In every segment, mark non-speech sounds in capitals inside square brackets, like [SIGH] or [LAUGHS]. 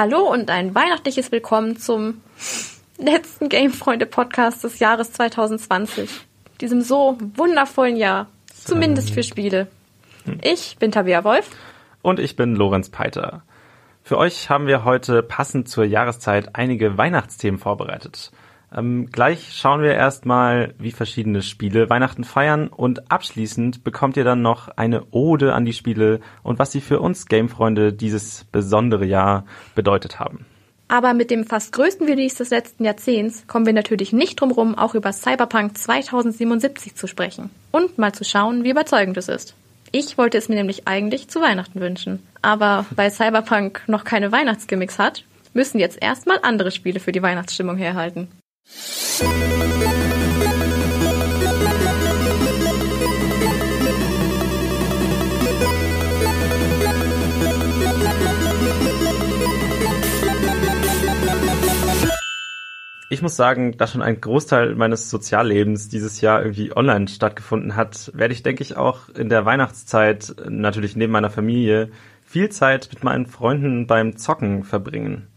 Hallo und ein weihnachtliches Willkommen zum letzten Gamefreunde-Podcast des Jahres 2020. Diesem so wundervollen Jahr. Zumindest für Spiele. Ich bin Tabea Wolf. Und ich bin Lorenz Peiter. Für euch haben wir heute passend zur Jahreszeit einige Weihnachtsthemen vorbereitet. Ähm, gleich schauen wir erstmal, wie verschiedene Spiele Weihnachten feiern und abschließend bekommt ihr dann noch eine Ode an die Spiele und was sie für uns Gamefreunde dieses besondere Jahr bedeutet haben. Aber mit dem fast größten Release des letzten Jahrzehnts kommen wir natürlich nicht drum rum, auch über Cyberpunk 2077 zu sprechen und mal zu schauen, wie überzeugend es ist. Ich wollte es mir nämlich eigentlich zu Weihnachten wünschen. Aber weil Cyberpunk noch keine Weihnachtsgimmicks hat, müssen jetzt erstmal andere Spiele für die Weihnachtsstimmung herhalten. Ich muss sagen, da schon ein Großteil meines Soziallebens dieses Jahr irgendwie online stattgefunden hat, werde ich, denke ich, auch in der Weihnachtszeit natürlich neben meiner Familie viel Zeit mit meinen Freunden beim Zocken verbringen.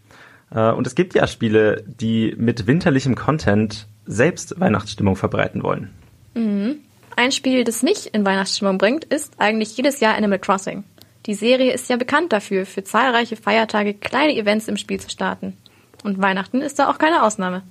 Äh, und es gibt ja Spiele, die mit winterlichem Content selbst Weihnachtsstimmung verbreiten wollen. Mhm. Ein Spiel, das mich in Weihnachtsstimmung bringt, ist eigentlich jedes Jahr Animal Crossing. Die Serie ist ja bekannt dafür, für zahlreiche Feiertage kleine Events im Spiel zu starten. Und Weihnachten ist da auch keine Ausnahme.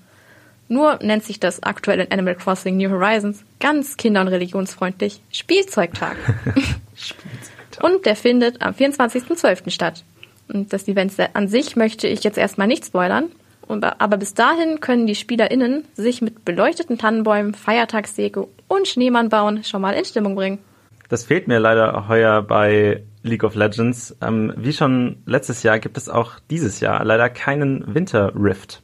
Nur nennt sich das aktuell in Animal Crossing New Horizons ganz kinder- und religionsfreundlich Spielzeugtag. [LAUGHS] [LAUGHS] Spielzeugtag. Und der findet am 24.12. statt. Und das Event an sich möchte ich jetzt erstmal nicht spoilern. Aber bis dahin können die SpielerInnen sich mit beleuchteten Tannenbäumen, Feiertagsdeko und Schneemann bauen schon mal in Stimmung bringen. Das fehlt mir leider heuer bei League of Legends. Ähm, wie schon letztes Jahr gibt es auch dieses Jahr leider keinen Winter Rift.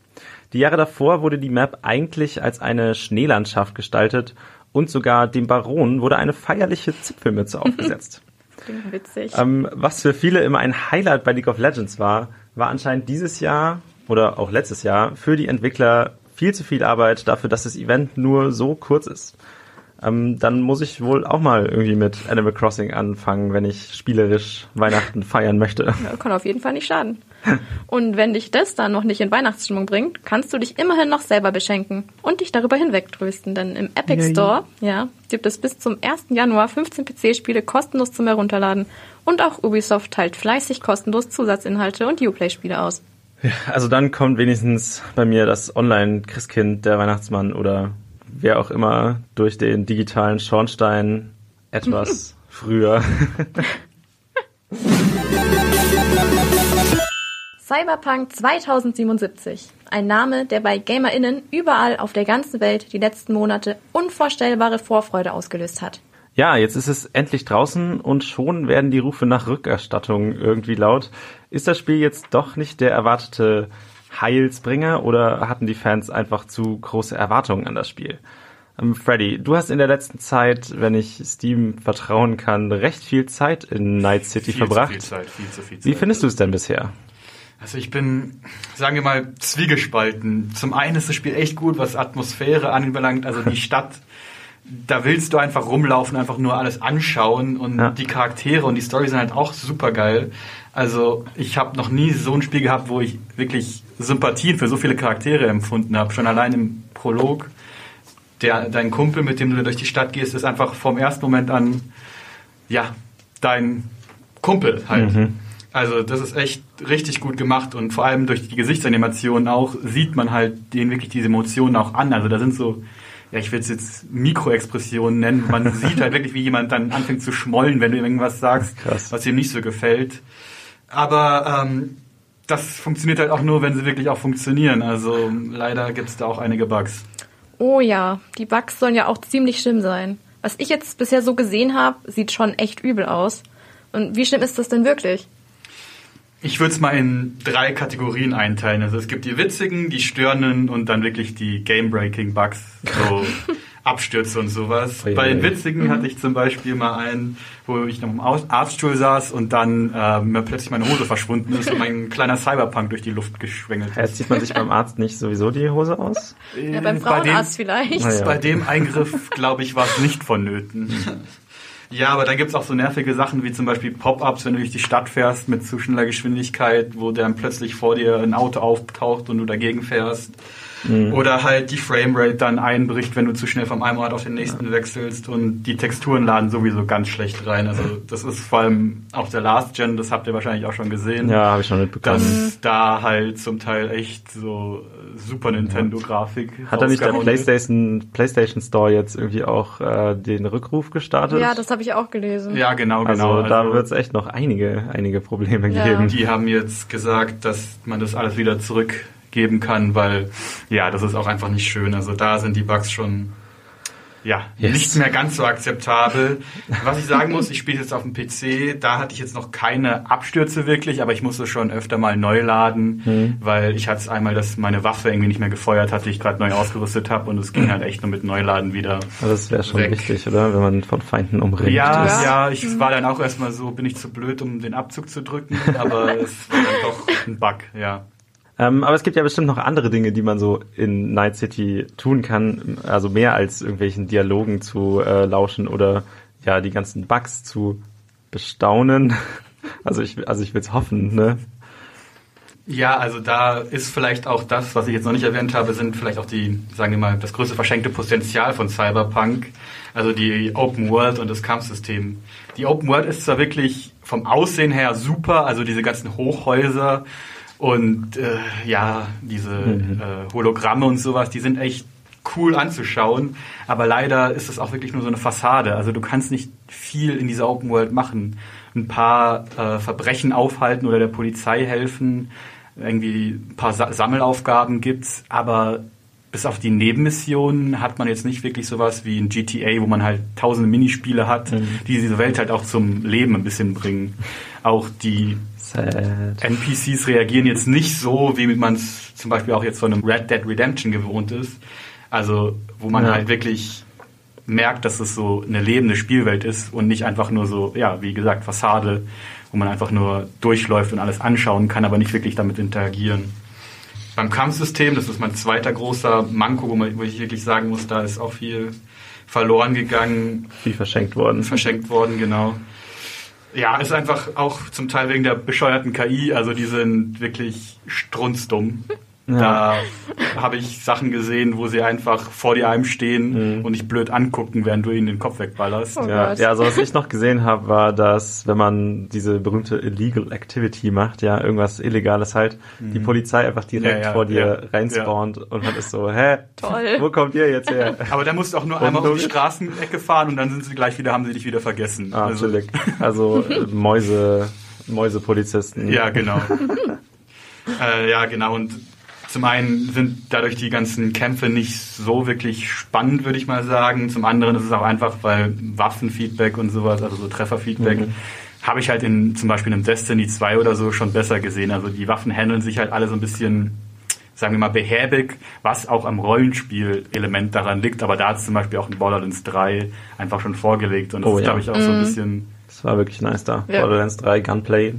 Die Jahre davor wurde die Map eigentlich als eine Schneelandschaft gestaltet und sogar dem Baron wurde eine feierliche Zipfelmütze [LAUGHS] aufgesetzt. Klingt witzig. Ähm, was für viele immer ein Highlight bei League of Legends war, war anscheinend dieses Jahr oder auch letztes Jahr für die Entwickler viel zu viel Arbeit dafür, dass das Event nur so kurz ist. Ähm, dann muss ich wohl auch mal irgendwie mit Animal Crossing anfangen, wenn ich spielerisch Weihnachten feiern möchte. Ja, kann auf jeden Fall nicht schaden. [LAUGHS] Und wenn dich das dann noch nicht in Weihnachtsstimmung bringt, kannst du dich immerhin noch selber beschenken und dich darüber hinwegtrösten. Denn im Epic. Store ja, gibt es bis zum 1. Januar 15 PC-Spiele kostenlos zum Herunterladen. Und auch Ubisoft teilt fleißig kostenlos Zusatzinhalte und Uplay-Spiele aus. Ja, also dann kommt wenigstens bei mir das Online-Christkind, der Weihnachtsmann oder wer auch immer durch den digitalen Schornstein etwas [LAUGHS] früher. [LAUGHS] Cyberpunk 2077. Ein Name, der bei GamerInnen überall auf der ganzen Welt die letzten Monate unvorstellbare Vorfreude ausgelöst hat. Ja, jetzt ist es endlich draußen und schon werden die Rufe nach Rückerstattung irgendwie laut. Ist das Spiel jetzt doch nicht der erwartete Heilsbringer oder hatten die Fans einfach zu große Erwartungen an das Spiel? Ähm, Freddy, du hast in der letzten Zeit, wenn ich Steam vertrauen kann, recht viel Zeit in Night City viel verbracht. Zu viel Zeit, viel zu viel Zeit. Wie findest du es denn bisher? Also ich bin, sagen wir mal, zwiegespalten. Zum einen ist das Spiel echt gut, was Atmosphäre anbelangt. Also die [LAUGHS] Stadt, da willst du einfach rumlaufen, einfach nur alles anschauen und ja. die Charaktere und die Story sind halt auch super geil. Also ich habe noch nie so ein Spiel gehabt, wo ich wirklich Sympathien für so viele Charaktere empfunden habe. Schon allein im Prolog. Der, dein Kumpel, mit dem du durch die Stadt gehst, ist einfach vom ersten Moment an, ja, dein Kumpel halt. Mhm. Also das ist echt richtig gut gemacht und vor allem durch die Gesichtsanimationen auch sieht man halt denen wirklich diese Emotionen auch an. Also da sind so, ja ich will es jetzt Mikroexpressionen nennen. Man [LAUGHS] sieht halt wirklich, wie jemand dann anfängt zu schmollen, wenn du irgendwas sagst, Krass. was ihm nicht so gefällt. Aber ähm, das funktioniert halt auch nur, wenn sie wirklich auch funktionieren. Also leider gibt es da auch einige Bugs. Oh ja, die Bugs sollen ja auch ziemlich schlimm sein. Was ich jetzt bisher so gesehen habe, sieht schon echt übel aus. Und wie schlimm ist das denn wirklich? Ich würde es mal in drei Kategorien einteilen. Also es gibt die witzigen, die störenden und dann wirklich die Game-Breaking-Bugs, so [LAUGHS] Abstürze und sowas. Oh, Bei den witzigen mhm. hatte ich zum Beispiel mal einen, wo ich noch im Arztstuhl saß und dann äh, mir plötzlich meine Hose verschwunden ist und mein [LAUGHS] kleiner Cyberpunk durch die Luft geschwängelt ist. Jetzt zieht man sich beim Arzt nicht sowieso die Hose aus? Ja, beim Frauenarzt bei dem, vielleicht. Ja. Bei dem Eingriff, glaube ich, war es nicht vonnöten. [LAUGHS] Ja, aber dann gibt's auch so nervige Sachen wie zum Beispiel Pop-ups, wenn du durch die Stadt fährst mit zu schneller Geschwindigkeit, wo dann plötzlich vor dir ein Auto auftaucht und du dagegen fährst. Mhm. Oder halt die Framerate dann einbricht, wenn du zu schnell vom einen Ort auf den nächsten ja. wechselst und die Texturen laden sowieso ganz schlecht rein. Also das ist vor allem auch der Last Gen, das habt ihr wahrscheinlich auch schon gesehen. Ja, habe ich schon mitbekommen. Dass da halt zum Teil echt so Super Nintendo-Grafik. Hat er nicht der PlayStation, PlayStation Store jetzt irgendwie auch äh, den Rückruf gestartet? Ja, das habe ich auch gelesen. Ja, genau, genau. Also, da also, wird es echt noch einige, einige Probleme ja. geben. Die haben jetzt gesagt, dass man das alles wieder zurückgeben kann, weil ja, das ist auch einfach nicht schön. Also da sind die Bugs schon ja, yes. nicht mehr ganz so akzeptabel. Was ich sagen muss, ich spiele jetzt auf dem PC, da hatte ich jetzt noch keine Abstürze wirklich, aber ich musste schon öfter mal neu laden, mhm. weil ich hatte es einmal, dass meine Waffe irgendwie nicht mehr gefeuert hatte, ich gerade neu ausgerüstet habe und es ging halt echt nur mit Neuladen wieder. Aber das wäre schon weg. wichtig, oder? Wenn man von Feinden umringt ja, ist. Ja, ich mhm. war dann auch erstmal so, bin ich zu blöd, um den Abzug zu drücken, aber [LAUGHS] es war dann doch ein Bug, ja. Ähm, aber es gibt ja bestimmt noch andere Dinge, die man so in Night City tun kann. Also mehr als irgendwelchen Dialogen zu äh, lauschen oder ja die ganzen Bugs zu bestaunen. [LAUGHS] Also ich, also ich will es hoffen, ne? Ja, also da ist vielleicht auch das, was ich jetzt noch nicht erwähnt habe, sind vielleicht auch die, sagen wir mal, das größte verschenkte Potenzial von Cyberpunk. Also die Open World und das Kampfsystem. Die Open World ist zwar wirklich vom Aussehen her super, also diese ganzen Hochhäuser und äh, ja, diese mhm. äh, Hologramme und sowas, die sind echt cool anzuschauen. Aber leider ist es auch wirklich nur so eine Fassade. Also du kannst nicht viel in dieser Open World machen. Ein paar äh, Verbrechen aufhalten oder der Polizei helfen. Irgendwie ein paar Sa Sammelaufgaben gibt's, aber bis auf die Nebenmissionen hat man jetzt nicht wirklich sowas wie ein GTA, wo man halt tausende Minispiele hat, mhm. die diese Welt halt auch zum Leben ein bisschen bringen. Auch die Sad. NPCs reagieren jetzt nicht so, wie man es zum Beispiel auch jetzt von einem Red Dead Redemption gewohnt ist. Also, wo man ja. halt wirklich merkt, dass es so eine lebende Spielwelt ist und nicht einfach nur so, ja, wie gesagt, Fassade, wo man einfach nur durchläuft und alles anschauen kann, aber nicht wirklich damit interagieren. Beim Kampfsystem, das ist mein zweiter großer Manko, wo, man, wo ich wirklich sagen muss, da ist auch viel verloren gegangen. Viel verschenkt worden. Verschenkt worden, genau. Ja, ist einfach auch zum Teil wegen der bescheuerten KI, also die sind wirklich strunzdumm. Ja. Da habe ich Sachen gesehen, wo sie einfach vor dir einem stehen mhm. und dich blöd angucken, während du ihnen den Kopf wegballerst. Oh ja, ja, also was ich noch gesehen habe, war, dass wenn man diese berühmte Illegal Activity macht, ja, irgendwas Illegales halt, mhm. die Polizei einfach direkt ja, ja, vor dir reinspawnt und man ist so, hä? Toll. Wo kommt ihr jetzt her? [LAUGHS] Aber da musst du auch nur einmal um die Straßenecke fahren und dann sind sie gleich wieder, haben sie dich wieder vergessen. Ah, also, [LAUGHS] also äh, Mäuse, Mäusepolizisten. Ja, genau. [LAUGHS] äh, ja, genau. Und zum einen sind dadurch die ganzen Kämpfe nicht so wirklich spannend, würde ich mal sagen. Zum anderen ist es auch einfach, weil Waffenfeedback und sowas, also so Trefferfeedback, mhm. habe ich halt in zum Beispiel in Destiny 2 oder so schon besser gesehen. Also die Waffen handeln sich halt alle so ein bisschen, sagen wir mal, behäbig, was auch am Rollenspiel-Element daran liegt. Aber da hat es zum Beispiel auch in Borderlands 3 einfach schon vorgelegt. Und das oh, ist, ja. glaube ich, auch mhm. so ein mhm. bisschen. Das war wirklich nice da. Ja. Borderlands 3 Gunplay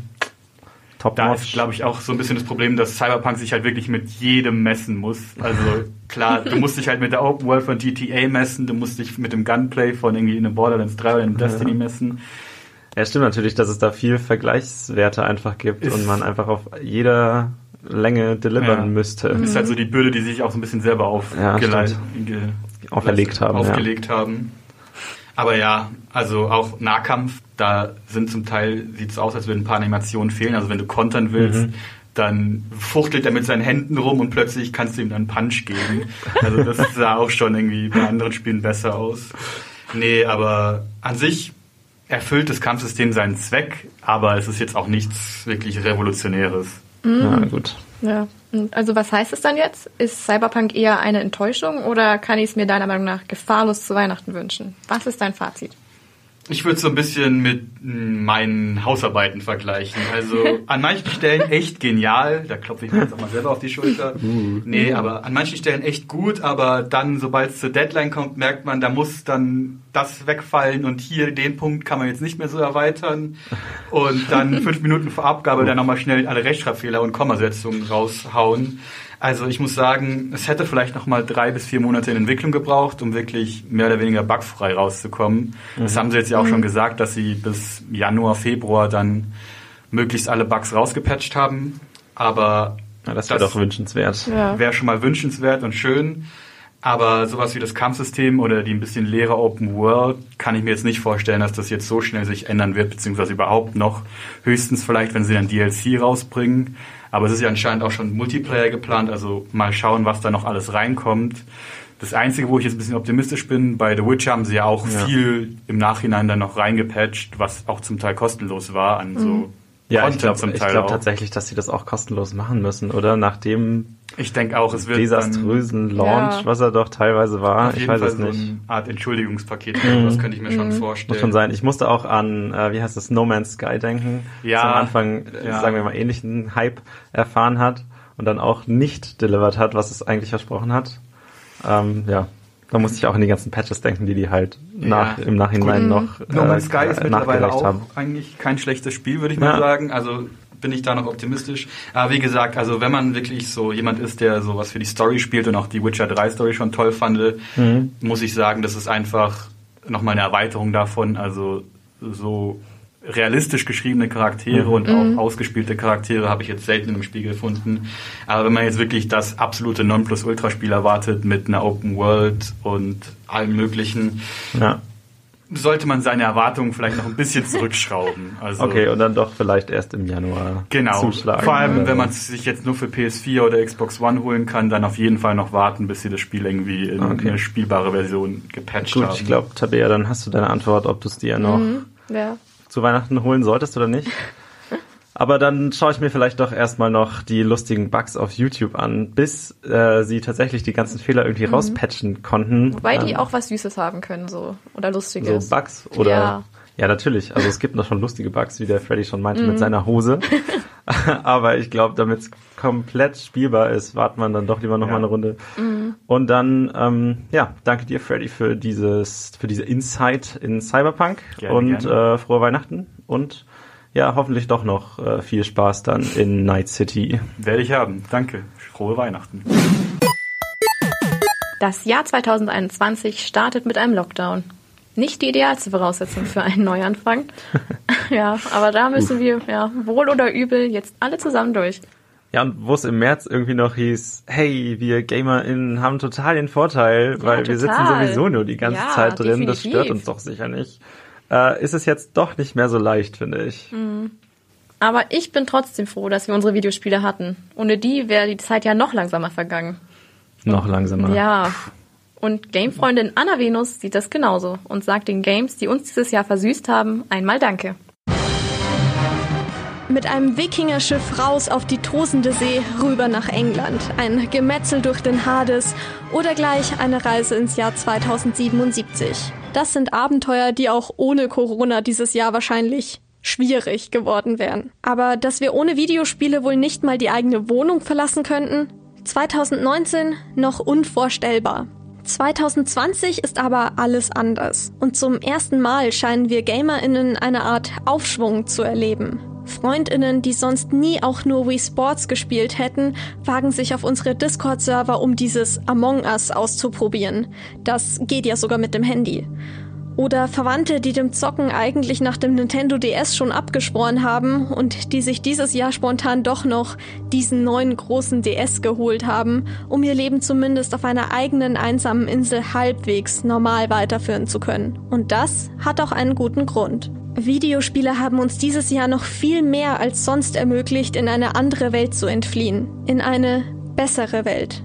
Top da ist, glaube ich, auch so ein bisschen das Problem, dass Cyberpunk sich halt wirklich mit jedem messen muss. Also klar, du musst dich halt mit der Open World von GTA messen, du musst dich mit dem Gunplay von irgendwie in einem Borderlands 3 oder in einem Destiny messen. Ja, stimmt natürlich, dass es da viel Vergleichswerte einfach gibt ist und man einfach auf jeder Länge delivern ja. müsste. Ist halt so die Bürde, die sich auch so ein bisschen selber auf ja, auferlegt haben. Aufgelegt ja. haben. Aber ja, also auch Nahkampf, da sind zum Teil, sieht es aus, als würden ein paar Animationen fehlen. Also wenn du kontern willst, mhm. dann fuchtelt er mit seinen Händen rum und plötzlich kannst du ihm dann Punch geben. [LAUGHS] Also das sah auch schon irgendwie bei anderen Spielen besser aus. Nee, aber an sich erfüllt das Kampfsystem seinen Zweck, aber es ist jetzt auch nichts wirklich Revolutionäres. Mhm. Ja, gut. Ja. Also was heißt es dann jetzt? Ist Cyberpunk eher eine Enttäuschung oder kann ich es mir deiner Meinung nach gefahrlos zu Weihnachten wünschen? Was ist dein Fazit? Ich würde es so ein bisschen mit meinen Hausarbeiten vergleichen. Also an manchen Stellen echt genial. Da klopfe ich mir jetzt auch mal selber auf die Schulter. Uh. Nee, aber an manchen Stellen echt gut. Aber dann, sobald es zur Deadline kommt, merkt man, da muss dann das wegfallen und hier den Punkt kann man jetzt nicht mehr so erweitern. Und dann fünf Minuten vor Abgabe dann nochmal schnell alle Rechtschreibfehler und Kommasetzungen raushauen. Also ich muss sagen, es hätte vielleicht noch mal drei bis vier Monate in Entwicklung gebraucht, um wirklich mehr oder weniger bugfrei rauszukommen. Mhm. Das haben sie jetzt ja auch mhm. schon gesagt, dass sie bis Januar, Februar dann möglichst alle Bugs rausgepatcht haben. Aber ja, das wäre doch wünschenswert. Ja. Wäre schon mal wünschenswert und schön. Aber sowas wie das Kampfsystem oder die ein bisschen leere Open World kann ich mir jetzt nicht vorstellen, dass das jetzt so schnell sich ändern wird, beziehungsweise überhaupt noch. Höchstens vielleicht, wenn sie dann DLC rausbringen. Aber es ist ja anscheinend auch schon Multiplayer geplant, also mal schauen, was da noch alles reinkommt. Das Einzige, wo ich jetzt ein bisschen optimistisch bin, bei The Witcher haben sie ja auch ja. viel im Nachhinein dann noch reingepatcht, was auch zum Teil kostenlos war an so mhm. Ja, Content ich glaube glaub tatsächlich, dass sie das auch kostenlos machen müssen, oder? Nach dem ich denke auch, es wird desaströsen Launch, ja. was er doch teilweise war. ich weiß Fall es nicht. So eine Art Entschuldigungspaket, mhm. das könnte ich mir mhm. schon vorstellen. Muss schon sein. Ich musste auch an, äh, wie heißt das, No Man's Sky denken, ja. am Anfang, ja. sagen wir mal, ähnlichen Hype erfahren hat und dann auch nicht delivered hat, was es eigentlich versprochen hat. Ähm, ja, da musste ich auch an die ganzen Patches denken, die die halt nach, ja. im Nachhinein Gut. noch No Man's äh, Sky ist mittlerweile auch haben. eigentlich kein schlechtes Spiel, würde ich mal sagen. Also bin ich da noch optimistisch. Aber wie gesagt, also wenn man wirklich so jemand ist, der sowas für die Story spielt und auch die Witcher 3 Story schon toll fand, mhm. muss ich sagen, das ist einfach nochmal eine Erweiterung davon. Also so realistisch geschriebene Charaktere mhm. und auch mhm. ausgespielte Charaktere habe ich jetzt selten im Spiel gefunden. Aber wenn man jetzt wirklich das absolute Nonplusultra-Spiel erwartet mit einer Open World und allem Möglichen, ja. sollte man seine Erwartungen vielleicht noch ein bisschen zurückschrauben. [LAUGHS] Also, okay, und dann doch vielleicht erst im Januar genau. zuschlagen. Vor allem, wenn man es sich jetzt nur für PS4 oder Xbox One holen kann, dann auf jeden Fall noch warten, bis sie das Spiel irgendwie in okay. eine spielbare Version gepatcht Gut, haben. Gut, ich glaube, Tabea, dann hast du deine Antwort, ob du es dir noch... Mhm. Ja zu Weihnachten holen solltest oder nicht. Aber dann schaue ich mir vielleicht doch erstmal noch die lustigen Bugs auf YouTube an, bis äh, sie tatsächlich die ganzen Fehler irgendwie mhm. rauspatchen konnten. Wobei ähm, die auch was Süßes haben können, so oder Lustiges. So Bugs oder ja. ja natürlich. Also es gibt noch schon lustige Bugs, wie der Freddy schon meinte mhm. mit seiner Hose. [LAUGHS] [LAUGHS] Aber ich glaube, damit es komplett spielbar ist, wartet man dann doch lieber noch ja. mal eine Runde. Mhm. Und dann, ähm, ja, danke dir, Freddy, für dieses, für diese Insight in Cyberpunk gerne, und gerne. Äh, frohe Weihnachten und ja, hoffentlich doch noch äh, viel Spaß dann in Night City. Werde ich haben. Danke. Frohe Weihnachten. Das Jahr 2021 startet mit einem Lockdown nicht die idealste Voraussetzung für einen Neuanfang. [LAUGHS] ja, aber da müssen wir, ja, wohl oder übel, jetzt alle zusammen durch. Ja, und wo es im März irgendwie noch hieß, hey, wir GamerInnen haben total den Vorteil, ja, weil total. wir sitzen sowieso nur die ganze ja, Zeit drin, definitiv. das stört uns doch sicher nicht. Äh, ist es jetzt doch nicht mehr so leicht, finde ich. Mhm. Aber ich bin trotzdem froh, dass wir unsere Videospiele hatten. Ohne die wäre die Zeit ja noch langsamer vergangen. Noch langsamer. Ja, und Gamefreundin Anna Venus sieht das genauso und sagt den Games, die uns dieses Jahr versüßt haben, einmal Danke. Mit einem Wikingerschiff raus auf die tosende See rüber nach England, ein Gemetzel durch den Hades oder gleich eine Reise ins Jahr 2077. Das sind Abenteuer, die auch ohne Corona dieses Jahr wahrscheinlich schwierig geworden wären. Aber dass wir ohne Videospiele wohl nicht mal die eigene Wohnung verlassen könnten? 2019 noch unvorstellbar. 2020 ist aber alles anders. Und zum ersten Mal scheinen wir GamerInnen eine Art Aufschwung zu erleben. FreundInnen, die sonst nie auch nur Wii Sports gespielt hätten, wagen sich auf unsere Discord-Server, um dieses Among Us auszuprobieren. Das geht ja sogar mit dem Handy. Oder Verwandte, die dem Zocken eigentlich nach dem Nintendo DS schon abgeschworen haben und die sich dieses Jahr spontan doch noch diesen neuen großen DS geholt haben, um ihr Leben zumindest auf einer eigenen einsamen Insel halbwegs normal weiterführen zu können. Und das hat auch einen guten Grund. Videospiele haben uns dieses Jahr noch viel mehr als sonst ermöglicht, in eine andere Welt zu entfliehen. In eine bessere Welt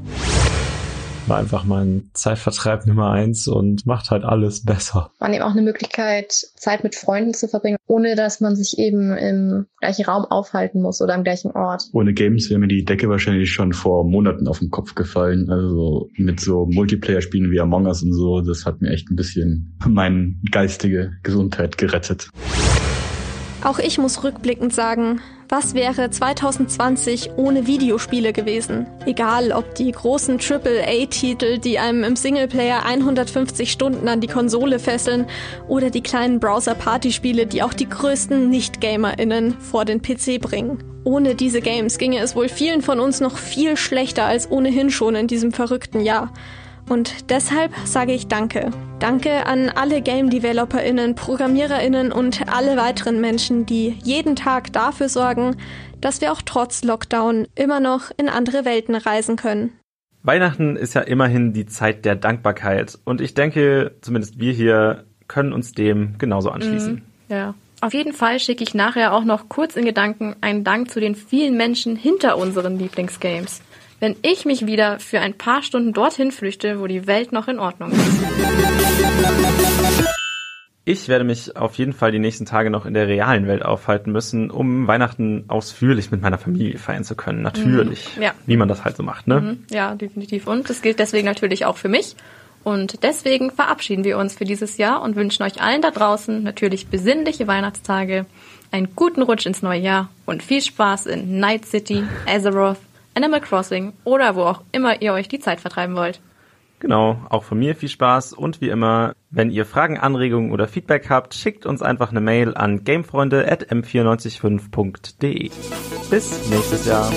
war einfach mein Zeitvertreib Nummer eins und macht halt alles besser. War eben auch eine Möglichkeit, Zeit mit Freunden zu verbringen, ohne dass man sich eben im gleichen Raum aufhalten muss oder am gleichen Ort. Ohne Games wäre mir die Decke wahrscheinlich schon vor Monaten auf den Kopf gefallen. Also mit so Multiplayer-Spielen wie Among Us und so, das hat mir echt ein bisschen [LAUGHS] meine geistige Gesundheit gerettet. Auch ich muss rückblickend sagen, was wäre 2020 ohne Videospiele gewesen? Egal, ob die großen AAA-Titel, die einem im Singleplayer 150 Stunden an die Konsole fesseln, oder die kleinen Browser-Partyspiele, die auch die größten Nicht-GamerInnen vor den PC bringen. Ohne diese Games ginge es wohl vielen von uns noch viel schlechter als ohnehin schon in diesem verrückten Jahr. Und deshalb sage ich Danke. Danke an alle Game DeveloperInnen, ProgrammiererInnen und alle weiteren Menschen, die jeden Tag dafür sorgen, dass wir auch trotz Lockdown immer noch in andere Welten reisen können. Weihnachten ist ja immerhin die Zeit der Dankbarkeit und ich denke, zumindest wir hier können uns dem genauso anschließen. Mm, ja. Auf jeden Fall schicke ich nachher auch noch kurz in Gedanken einen Dank zu den vielen Menschen hinter unseren Lieblingsgames wenn ich mich wieder für ein paar Stunden dorthin flüchte, wo die Welt noch in Ordnung ist. Ich werde mich auf jeden Fall die nächsten Tage noch in der realen Welt aufhalten müssen, um Weihnachten ausführlich mit meiner Familie feiern zu können. Natürlich. Mhm, ja. Wie man das halt so macht, ne? Mhm, ja, definitiv. Und das gilt deswegen natürlich auch für mich. Und deswegen verabschieden wir uns für dieses Jahr und wünschen euch allen da draußen natürlich besinnliche Weihnachtstage, einen guten Rutsch ins neue Jahr und viel Spaß in Night City, Azeroth Animal Crossing oder wo auch immer ihr euch die Zeit vertreiben wollt. Genau, auch von mir viel Spaß und wie immer, wenn ihr Fragen, Anregungen oder Feedback habt, schickt uns einfach eine Mail an gamefreunde@m945.de. Bis nächstes Jahr.